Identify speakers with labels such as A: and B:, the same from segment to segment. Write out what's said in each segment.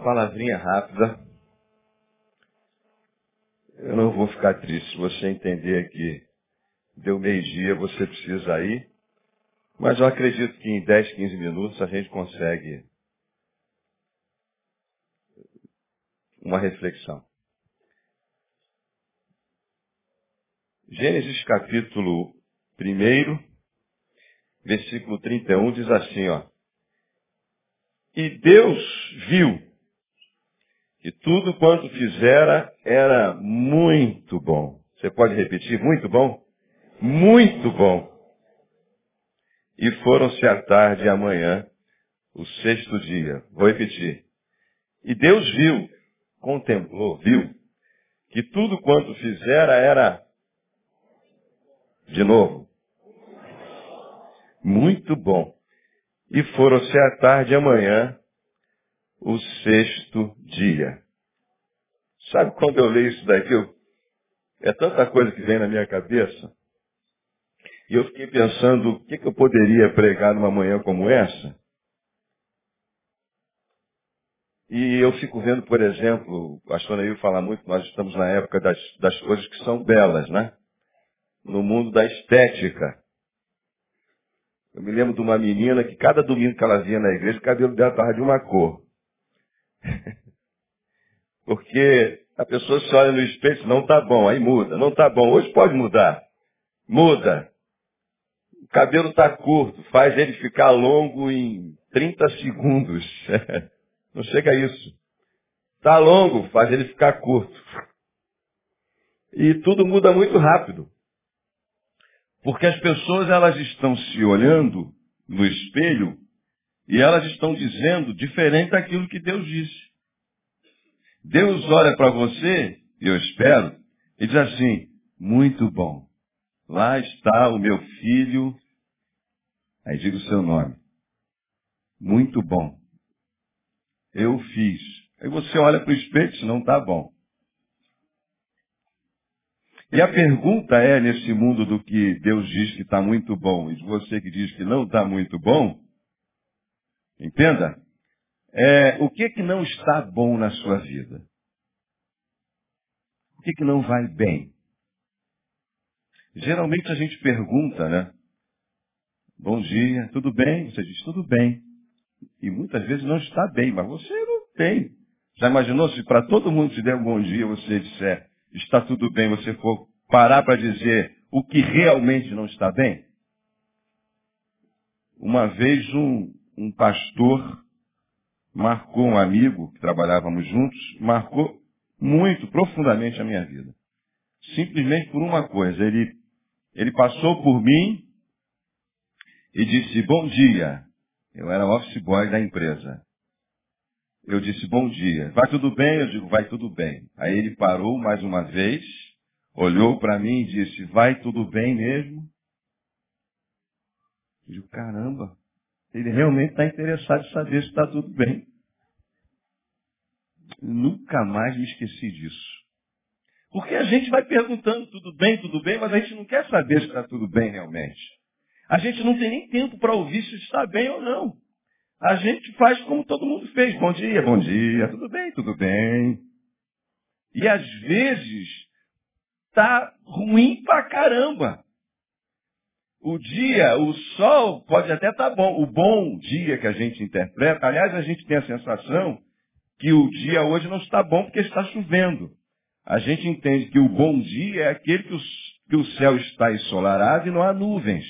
A: Uma palavrinha rápida. Eu não vou ficar triste se você entender que deu meio-dia, você precisa ir. Mas eu acredito que em 10, 15 minutos a gente consegue uma reflexão. Gênesis capítulo 1, versículo 31 diz assim, ó. E Deus viu que tudo quanto fizera era muito bom. Você pode repetir? Muito bom? Muito bom. E foram-se à tarde e amanhã, o sexto dia. Vou repetir. E Deus viu, contemplou, viu, que tudo quanto fizera era, de novo, muito bom. E foram-se à tarde e amanhã, o sexto dia. Sabe quando eu leio isso daqui? Eu, é tanta coisa que vem na minha cabeça. E eu fiquei pensando o que, que eu poderia pregar numa manhã como essa. E eu fico vendo, por exemplo, o pastor Neil fala muito, nós estamos na época das, das coisas que são belas, né? No mundo da estética. Eu me lembro de uma menina que cada domingo que ela vinha na igreja, o cabelo dela estava de uma cor. Porque a pessoa se olha no espelho e não está bom, aí muda. Não está bom, hoje pode mudar. Muda. O cabelo está curto, faz ele ficar longo em 30 segundos. Não chega a isso. Está longo, faz ele ficar curto. E tudo muda muito rápido. Porque as pessoas elas estão se olhando no espelho e elas estão dizendo diferente daquilo que Deus disse. Deus olha para você, eu espero, e diz assim, muito bom. Lá está o meu filho. Aí diga o seu nome. Muito bom. Eu fiz. Aí você olha para o espelho e não está bom. E a pergunta é, nesse mundo do que Deus diz que está muito bom, e você que diz que não está muito bom, entenda, é, o que que não está bom na sua vida? O que que não vai bem? Geralmente a gente pergunta, né? Bom dia, tudo bem? Você diz, tudo bem. E muitas vezes não está bem, mas você não tem. Já imaginou se para todo mundo te der um bom dia você disser, está tudo bem, você for parar para dizer o que realmente não está bem? Uma vez um, um pastor marcou um amigo, que trabalhávamos juntos, marcou muito, profundamente a minha vida. Simplesmente por uma coisa. Ele, ele passou por mim e disse, bom dia. Eu era office boy da empresa. Eu disse, bom dia. Vai tudo bem? Eu digo, vai tudo bem. Aí ele parou mais uma vez, olhou para mim e disse, vai tudo bem mesmo? Eu digo, caramba, ele realmente está interessado em saber se está tudo bem. Nunca mais me esqueci disso. Porque a gente vai perguntando tudo bem, tudo bem, mas a gente não quer saber se está tudo bem realmente. A gente não tem nem tempo para ouvir se está bem ou não. A gente faz como todo mundo fez. Bom dia, bom dia, tudo bem, tudo bem. E às vezes tá ruim pra caramba. O dia, o sol pode até estar tá bom. O bom dia que a gente interpreta, aliás, a gente tem a sensação que o dia hoje não está bom porque está chovendo. A gente entende que o bom dia é aquele que o, que o céu está ensolarado e não há nuvens.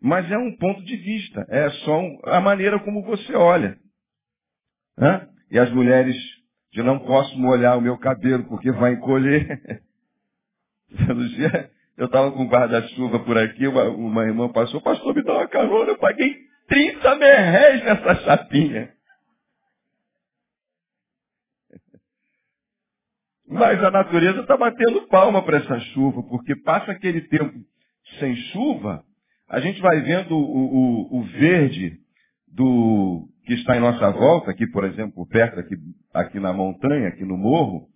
A: Mas é um ponto de vista, é só um, a maneira como você olha. Hã? E as mulheres de não posso molhar o meu cabelo porque vai encolher. Eu estava com guarda-chuva por aqui, uma, uma, irmã passou, pastor, me dá uma carona, eu paguei 30 merréis nessa chapinha. Mas a natureza está batendo palma para essa chuva, porque passa aquele tempo sem chuva, a gente vai vendo o, o, o verde do que está em nossa volta, aqui, por exemplo, perto, aqui, aqui na montanha, aqui no morro,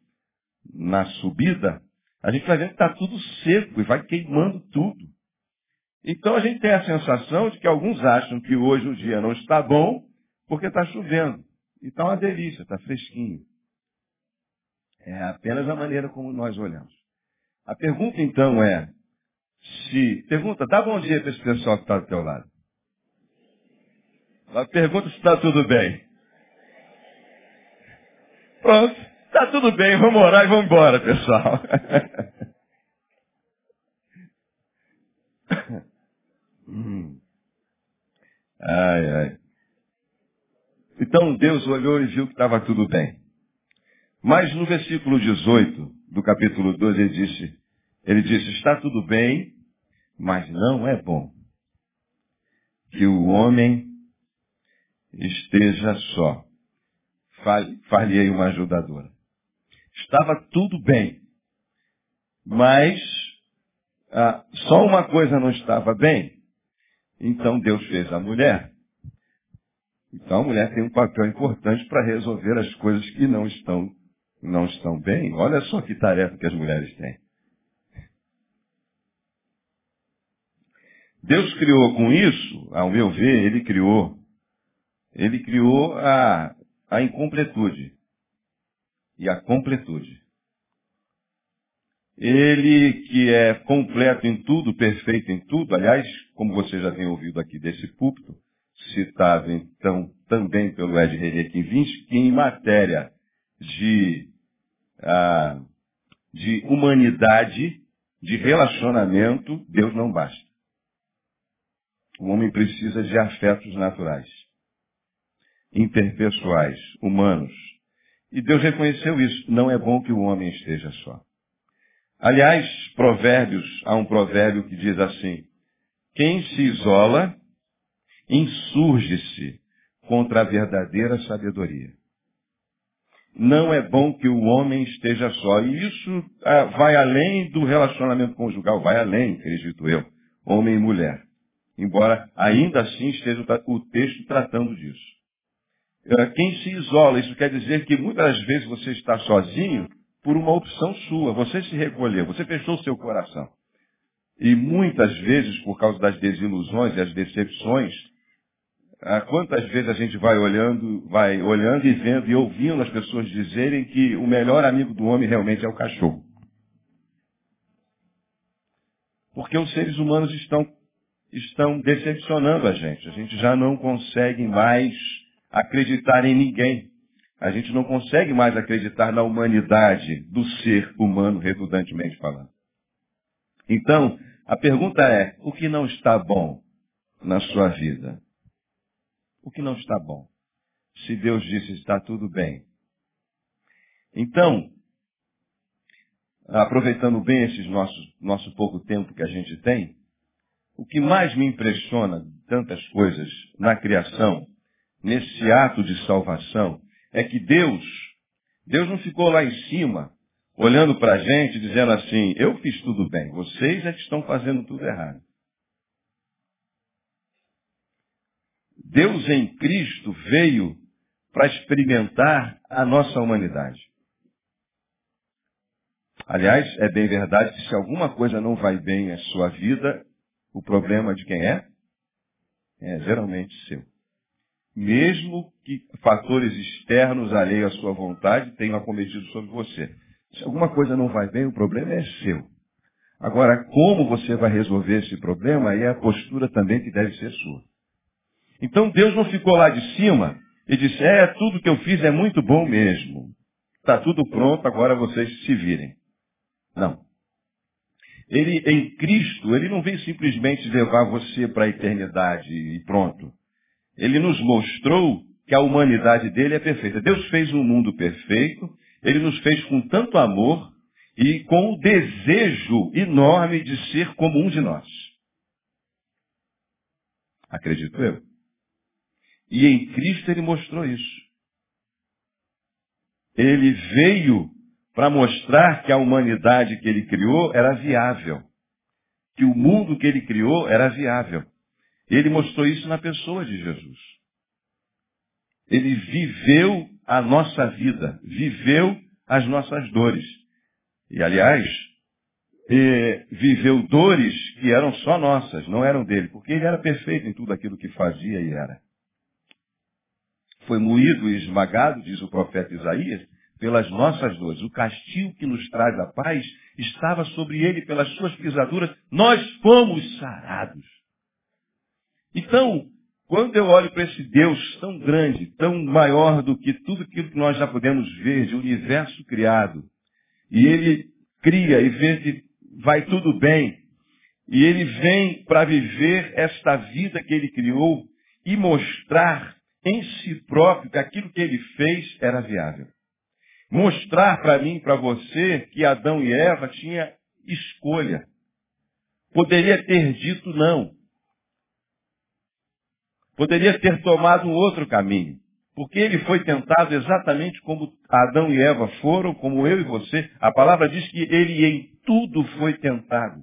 A: na subida, a gente vai vendo que está tudo seco e vai queimando tudo. Então a gente tem a sensação de que alguns acham que hoje o dia não está bom porque está chovendo.
B: E está uma delícia, está fresquinho. É apenas a maneira como nós olhamos. A pergunta então é, se. Pergunta, dá bom dia para esse pessoal que está do teu lado. A pergunta se está tudo bem. Pronto, está tudo bem, vamos orar e vamos embora, pessoal. Ai, ai. Então Deus olhou e viu que estava tudo bem. Mas no versículo 18 do capítulo 12 ele disse, ele disse, está tudo bem, mas não é bom que o homem esteja só. Falhei uma ajudadora. Estava tudo bem, mas ah, só uma coisa não estava bem. Então Deus fez a mulher. Então a mulher tem um papel importante para resolver as coisas que não estão, não estão bem. Olha só que tarefa que as mulheres têm. Deus criou com isso, ao meu ver, ele criou, ele criou a, a incompletude e a completude. Ele que é completo em tudo, perfeito em tudo, aliás, como você já tem ouvido aqui desse púlpito, citado então também pelo Ed René Kinvinski, que em matéria de, ah, de humanidade, de relacionamento, Deus não basta. O homem precisa de afetos naturais, interpessoais, humanos. E Deus reconheceu isso. Não é bom que o homem esteja só. Aliás, provérbios, há um provérbio que diz assim, quem se isola, insurge-se contra a verdadeira sabedoria. Não é bom que o homem esteja só. E isso ah, vai além do relacionamento conjugal, vai além, acredito eu, homem e mulher embora ainda assim esteja o texto tratando disso. É, quem se isola, isso quer dizer que muitas vezes você está sozinho por uma opção sua. Você se recolheu, você fechou o seu coração. E muitas vezes, por causa das desilusões e as decepções, ah, quantas vezes a gente vai olhando, vai olhando e vendo e ouvindo as pessoas dizerem que o melhor amigo do homem realmente é o cachorro. Porque os seres humanos estão estão decepcionando a gente. A gente já não consegue mais acreditar em ninguém. A gente não consegue mais acreditar na humanidade do ser humano, redundantemente falando. Então, a pergunta é, o que não está bom na sua vida? O que não está bom? Se Deus disse está tudo bem. Então, aproveitando bem esse nosso, pouco tempo que a gente tem, o que mais me impressiona tantas coisas na criação, nesse ato de salvação, é que Deus, Deus não ficou lá em cima, olhando para a gente, dizendo assim, eu fiz tudo bem, vocês é que estão fazendo tudo errado. Deus em Cristo veio para experimentar a nossa humanidade. Aliás, é bem verdade que se alguma coisa não vai bem em sua vida, o problema de quem é? É geralmente seu. Mesmo que fatores externos alheios à sua vontade tenham acometido sobre você. Se alguma coisa não vai bem, o problema é seu. Agora, como você vai resolver esse problema é a postura também que deve ser sua. Então Deus não ficou lá de cima e disse, é, tudo que eu fiz é muito bom mesmo. Está tudo pronto, agora vocês se virem. Não. Ele, em Cristo, ele não veio simplesmente levar você para a eternidade e pronto. Ele nos mostrou que a humanidade dele é perfeita. Deus fez um mundo perfeito, ele nos fez com tanto amor e com o desejo enorme de ser como um de nós. Acredito eu. E em Cristo ele mostrou isso. Ele veio para mostrar que a humanidade que ele criou era viável. Que o mundo que ele criou era viável. Ele mostrou isso na pessoa de Jesus. Ele viveu a nossa vida, viveu as nossas dores. E, aliás, viveu dores que eram só nossas, não eram dele, porque ele era perfeito em tudo aquilo que fazia e era. foi moído e esmagado, diz o profeta Isaías, pelas nossas dores. O castigo que nos traz a paz estava sobre ele pelas suas pisaduras. Nós fomos sarados. Então, quando eu olho para esse Deus tão grande, tão maior do que tudo aquilo que nós já podemos ver de universo criado, e ele cria e vê que vai tudo bem, e ele vem para viver esta vida que ele criou e mostrar em si próprio que aquilo que ele fez era viável. Mostrar para mim, para você, que Adão e Eva tinham escolha. Poderia ter dito não. Poderia ter tomado um outro caminho. Porque ele foi tentado exatamente como Adão e Eva foram, como eu e você. A palavra diz que ele em tudo foi tentado.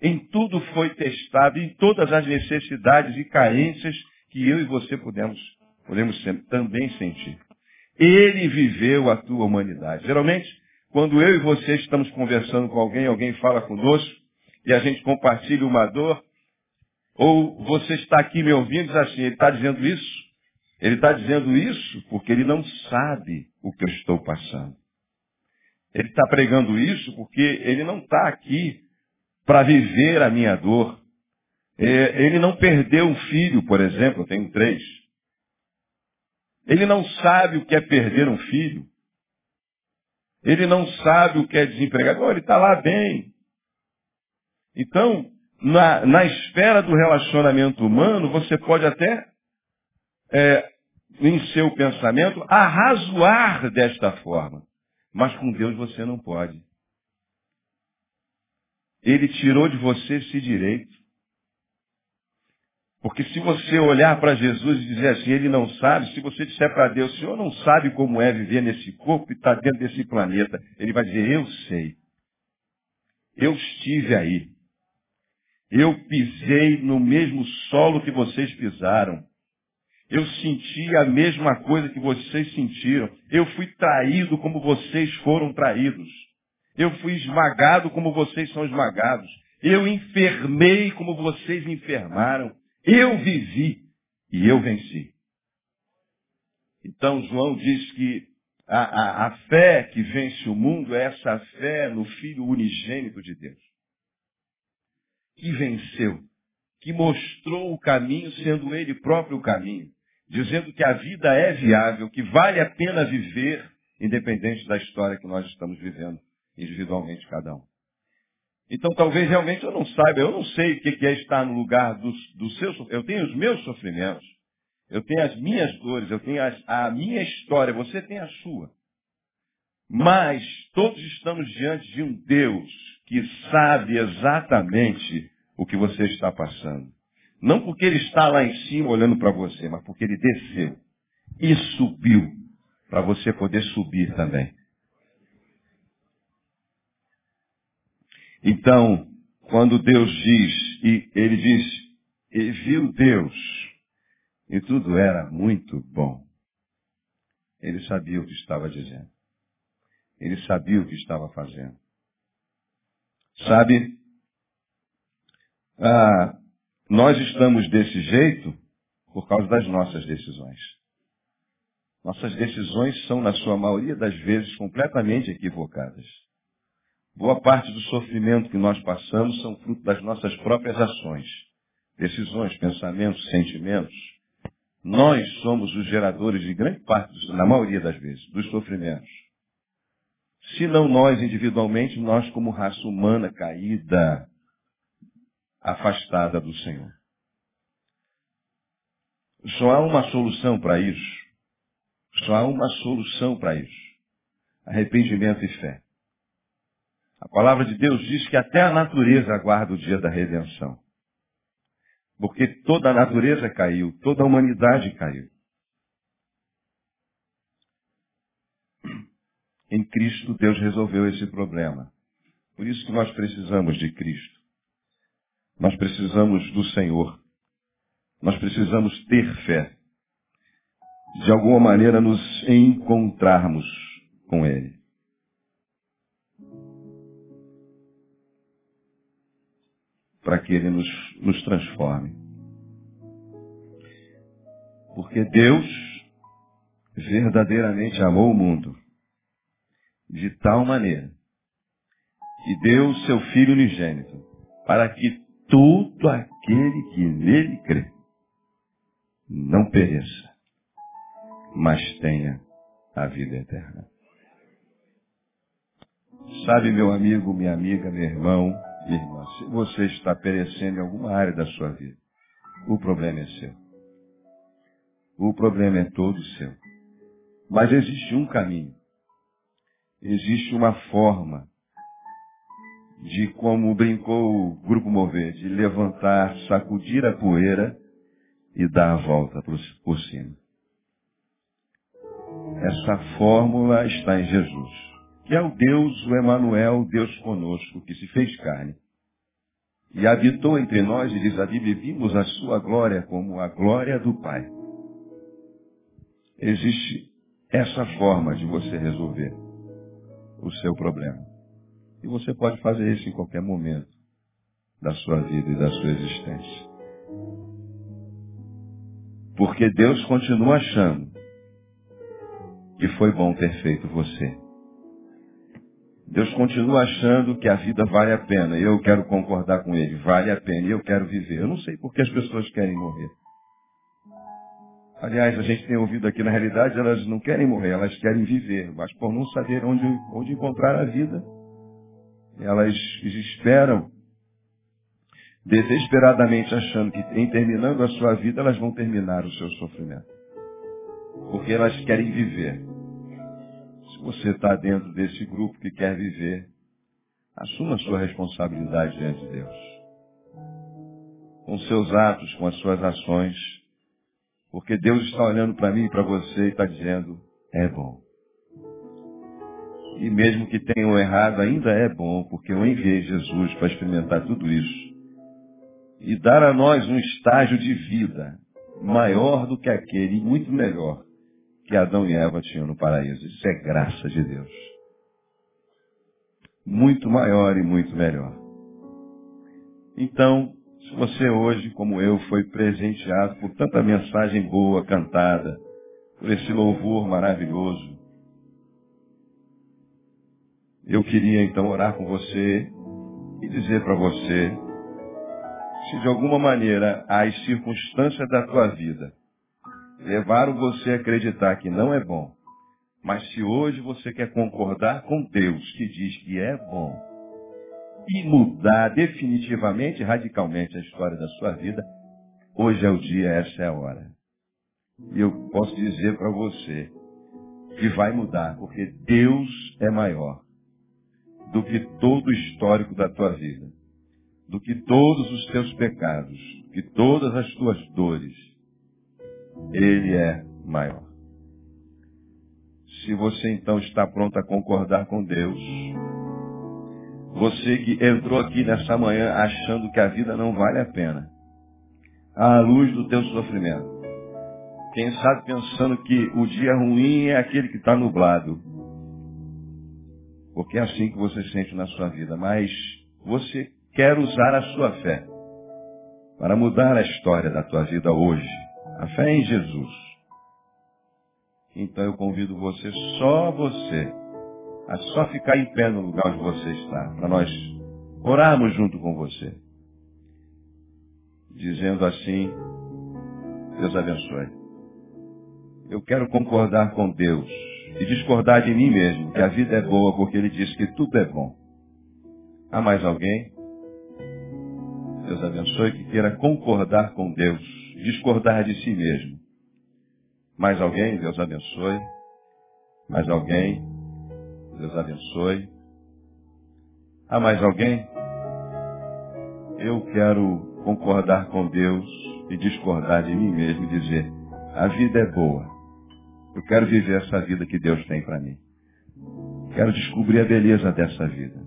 B: Em tudo foi testado, em todas as necessidades e carências que eu e você podemos, podemos também sentir. Ele viveu a tua humanidade. Geralmente, quando eu e você estamos conversando com alguém, alguém fala conosco, e a gente compartilha uma dor, ou você está aqui me ouvindo e diz assim, ele está dizendo isso? Ele está dizendo isso porque ele não sabe o que eu estou passando. Ele está pregando isso porque ele não está aqui para viver a minha dor. É, ele não perdeu um filho, por exemplo, eu tenho três. Ele não sabe o que é perder um filho. Ele não sabe o que é desempregado. Ele está lá bem. Então, na, na esfera do relacionamento humano, você pode até, é, em seu pensamento, arrazoar desta forma. Mas com Deus você não pode. Ele tirou de você esse direito. Porque se você olhar para Jesus e dizer assim, ele não sabe, se você disser para Deus, o Senhor não sabe como é viver nesse corpo e estar tá dentro desse planeta, ele vai dizer, eu sei. Eu estive aí. Eu pisei no mesmo solo que vocês pisaram. Eu senti a mesma coisa que vocês sentiram. Eu fui traído como vocês foram traídos. Eu fui esmagado como vocês são esmagados. Eu enfermei como vocês enfermaram. Eu vivi e eu venci. Então João diz que a, a, a, fé que vence o mundo é essa fé no Filho unigênito de Deus. Que venceu, que mostrou o caminho, sendo ele próprio o caminho, dizendo que a vida é viável, que vale a pena viver, independente da história que nós estamos vivendo individualmente cada um. Então talvez realmente eu não saiba, eu não sei o que é estar no lugar do, do seu Eu tenho os meus sofrimentos, eu tenho as minhas dores, eu tenho as, a minha história, você tem a sua. Mas todos estamos diante de um Deus que sabe exatamente o que você está passando. Não porque ele está lá em cima olhando para você, mas porque ele desceu e subiu para você poder subir também. Então, quando Deus diz, e ele diz, e viu Deus, e tudo era muito bom. Ele sabia o que estava dizendo. Ele sabia o que estava fazendo. Sabe, ah, nós estamos desse jeito por causa das nossas decisões. Nossas decisões são, na sua maioria das vezes, completamente equivocadas. Boa parte do sofrimento que nós passamos são fruto das nossas próprias ações, decisões, pensamentos, sentimentos. Nós somos os geradores de grande parte, na maioria das vezes, dos sofrimentos. Se não nós individualmente, nós como raça humana caída, afastada do Senhor. Só há uma solução para isso. Só há uma solução para isso. Arrependimento e fé. A palavra de Deus diz que até a natureza aguarda o dia da redenção. Porque toda a natureza caiu, toda a humanidade caiu. Em Cristo, Deus resolveu esse problema. Por isso que nós precisamos de Cristo. Nós precisamos do Senhor. Nós precisamos ter fé. De alguma maneira nos encontrarmos com Ele. para que Ele nos, nos transforme. Porque Deus verdadeiramente amou o mundo de tal maneira que deu o seu Filho unigênito para que todo aquele que nele crê não pereça, mas tenha a vida eterna. Sabe, meu amigo, minha amiga, meu irmão, minha irmã, se você está perecendo em alguma área da sua vida, o problema é seu. O problema é todo seu. Mas existe um caminho. Existe uma forma de como brincou o Grupo Mover, de levantar, sacudir a poeira e dar a volta por cima. Essa fórmula está em Jesus, que é o Deus, o Emanuel, Deus conosco, que se fez carne. E habitou entre nós, e diz a Bíblia, vimos a sua glória como a glória do Pai. Existe essa forma de você resolver o seu problema. E você pode fazer isso em qualquer momento da sua vida e da sua existência. Porque Deus continua achando que foi bom ter feito você. Deus continua achando que a vida vale a pena. Eu quero concordar com ele. Vale a pena. E eu quero viver. Eu não sei por que as pessoas querem morrer. Aliás, a gente tem ouvido aqui, na realidade, elas não querem morrer, elas querem viver. Mas por não saber onde, onde encontrar a vida, elas esperam desesperadamente achando que em terminando a sua vida elas vão terminar o seu sofrimento. Porque elas querem viver. Se você está dentro desse grupo que quer viver, assuma a sua responsabilidade diante de Deus. Com seus atos, com as suas ações. Porque Deus está olhando para mim e para você e está dizendo, é bom. E mesmo que tenham errado, ainda é bom, porque eu enviei Jesus para experimentar tudo isso. E dar a nós um estágio de vida maior do que aquele, e muito melhor, que Adão e Eva tinham no paraíso. Isso é graça de Deus. Muito maior e muito melhor. Então, se você hoje, como eu, foi presenteado por tanta mensagem boa cantada, por esse louvor maravilhoso, eu queria então orar com você e dizer para você se de alguma maneira as circunstâncias da tua vida levaram você a acreditar que não é bom, mas se hoje você quer concordar com Deus que diz que é bom e mudar definitivamente, radicalmente a história da sua vida, hoje é o dia, essa é a hora. E eu posso dizer para você que vai mudar, porque Deus é maior do que todo o histórico da tua vida, do que todos os teus pecados, que todas as tuas dores. Ele é maior. Se você então está pronto a concordar com Deus, você que entrou aqui nessa manhã achando que a vida não vale a pena, à luz do teu sofrimento, quem sabe pensando que o dia ruim é aquele que está nublado, porque é assim que você sente na sua vida. Mas você quer usar a sua fé para mudar a história da tua vida hoje. A fé em Jesus. Então eu convido você, só você, a só ficar em pé no lugar onde você está, para nós orarmos junto com você. Dizendo assim, Deus abençoe. Eu quero concordar com Deus e discordar de mim mesmo, que a vida é boa porque ele diz que tudo é bom. Há mais alguém? Deus abençoe que queira concordar com Deus, discordar de si mesmo. Mais alguém? Deus abençoe. Mais alguém? Deus abençoe. Há mais alguém? Eu quero concordar com Deus e discordar de mim mesmo e dizer, a vida é boa. Eu quero viver essa vida que Deus tem para mim. Quero descobrir a beleza dessa vida.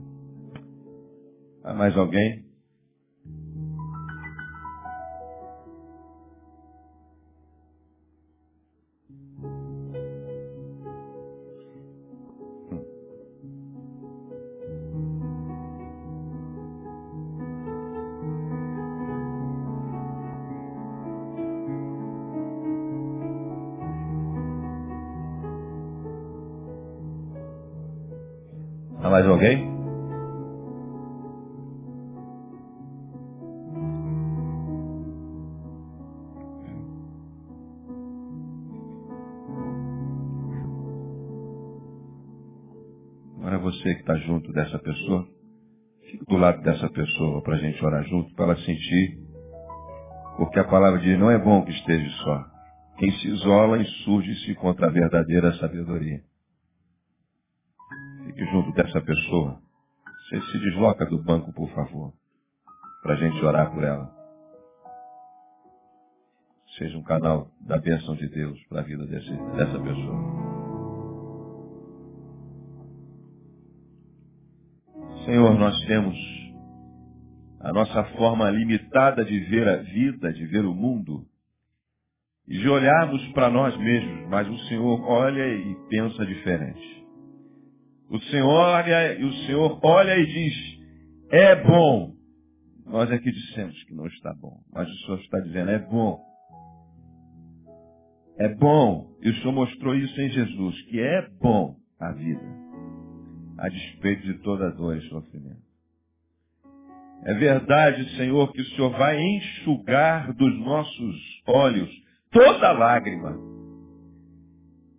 B: Há mais alguém? Há mais alguém? Agora você que está junto dessa pessoa, fique do lado dessa pessoa para a gente orar junto, para ela sentir. Porque a palavra diz, não é bom que esteja só. Quem se isola insurge-se contra a verdadeira sabedoria. Fique junto dessa pessoa. Você se desloca do banco, por favor, para a gente orar por ela. Seja um canal da bênção de Deus para a vida desse, dessa pessoa. Senhor, nós temos a nossa forma limitada de ver a vida, de ver o mundo, e de olharmos para nós mesmos, mas o Senhor olha e pensa diferente. O Senhor olha e o Senhor olha e diz, é bom. Nós que dissemos que não está bom, mas o Senhor está dizendo, é bom. É bom. E o Senhor mostrou isso em Jesus, que é bom a vida, a despeito de toda dor e sofrimento. É verdade, Senhor, que o Senhor vai enxugar dos nossos olhos toda lágrima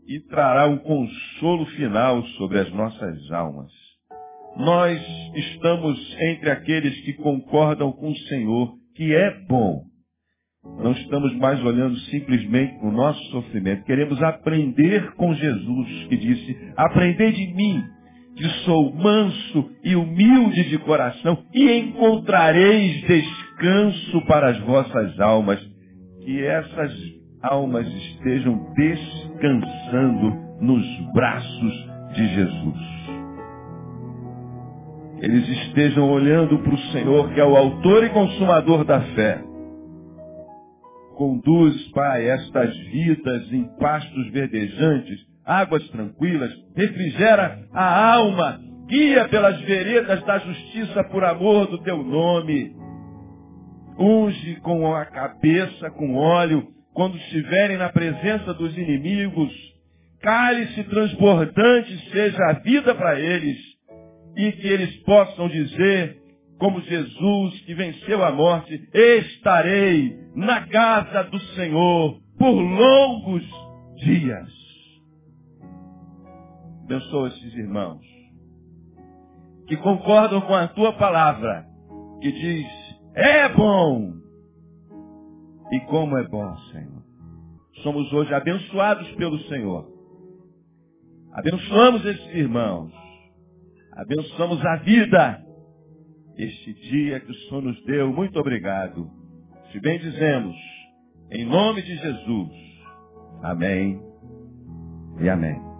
B: e trará um consolo final sobre as nossas almas. Nós estamos entre aqueles que concordam com o Senhor, que é bom. Não estamos mais olhando simplesmente para o nosso sofrimento. Queremos aprender com Jesus, que disse, aprendei de mim, que sou manso e humilde de coração, e encontrareis descanso para as vossas almas. Que essas almas estejam descansando nos braços de Jesus. Eles estejam olhando para o Senhor, que é o autor e consumador da fé. Conduz, Pai, estas vidas em pastos verdejantes, águas tranquilas, refrigera a alma, guia pelas veredas da justiça por amor do teu nome. Unge com a cabeça com óleo quando estiverem na presença dos inimigos, cálice transbordante seja a vida para eles, e que eles possam dizer, como Jesus que venceu a morte, estarei na casa do Senhor por longos dias. Abençoa esses irmãos que concordam com a tua palavra, que diz, é bom e como é bom, Senhor. Somos hoje abençoados pelo Senhor. Abençoamos esses irmãos. Abençoamos a vida. Este dia que o Senhor nos deu. Muito obrigado. Se bem dizemos, em nome de Jesus. Amém e amém.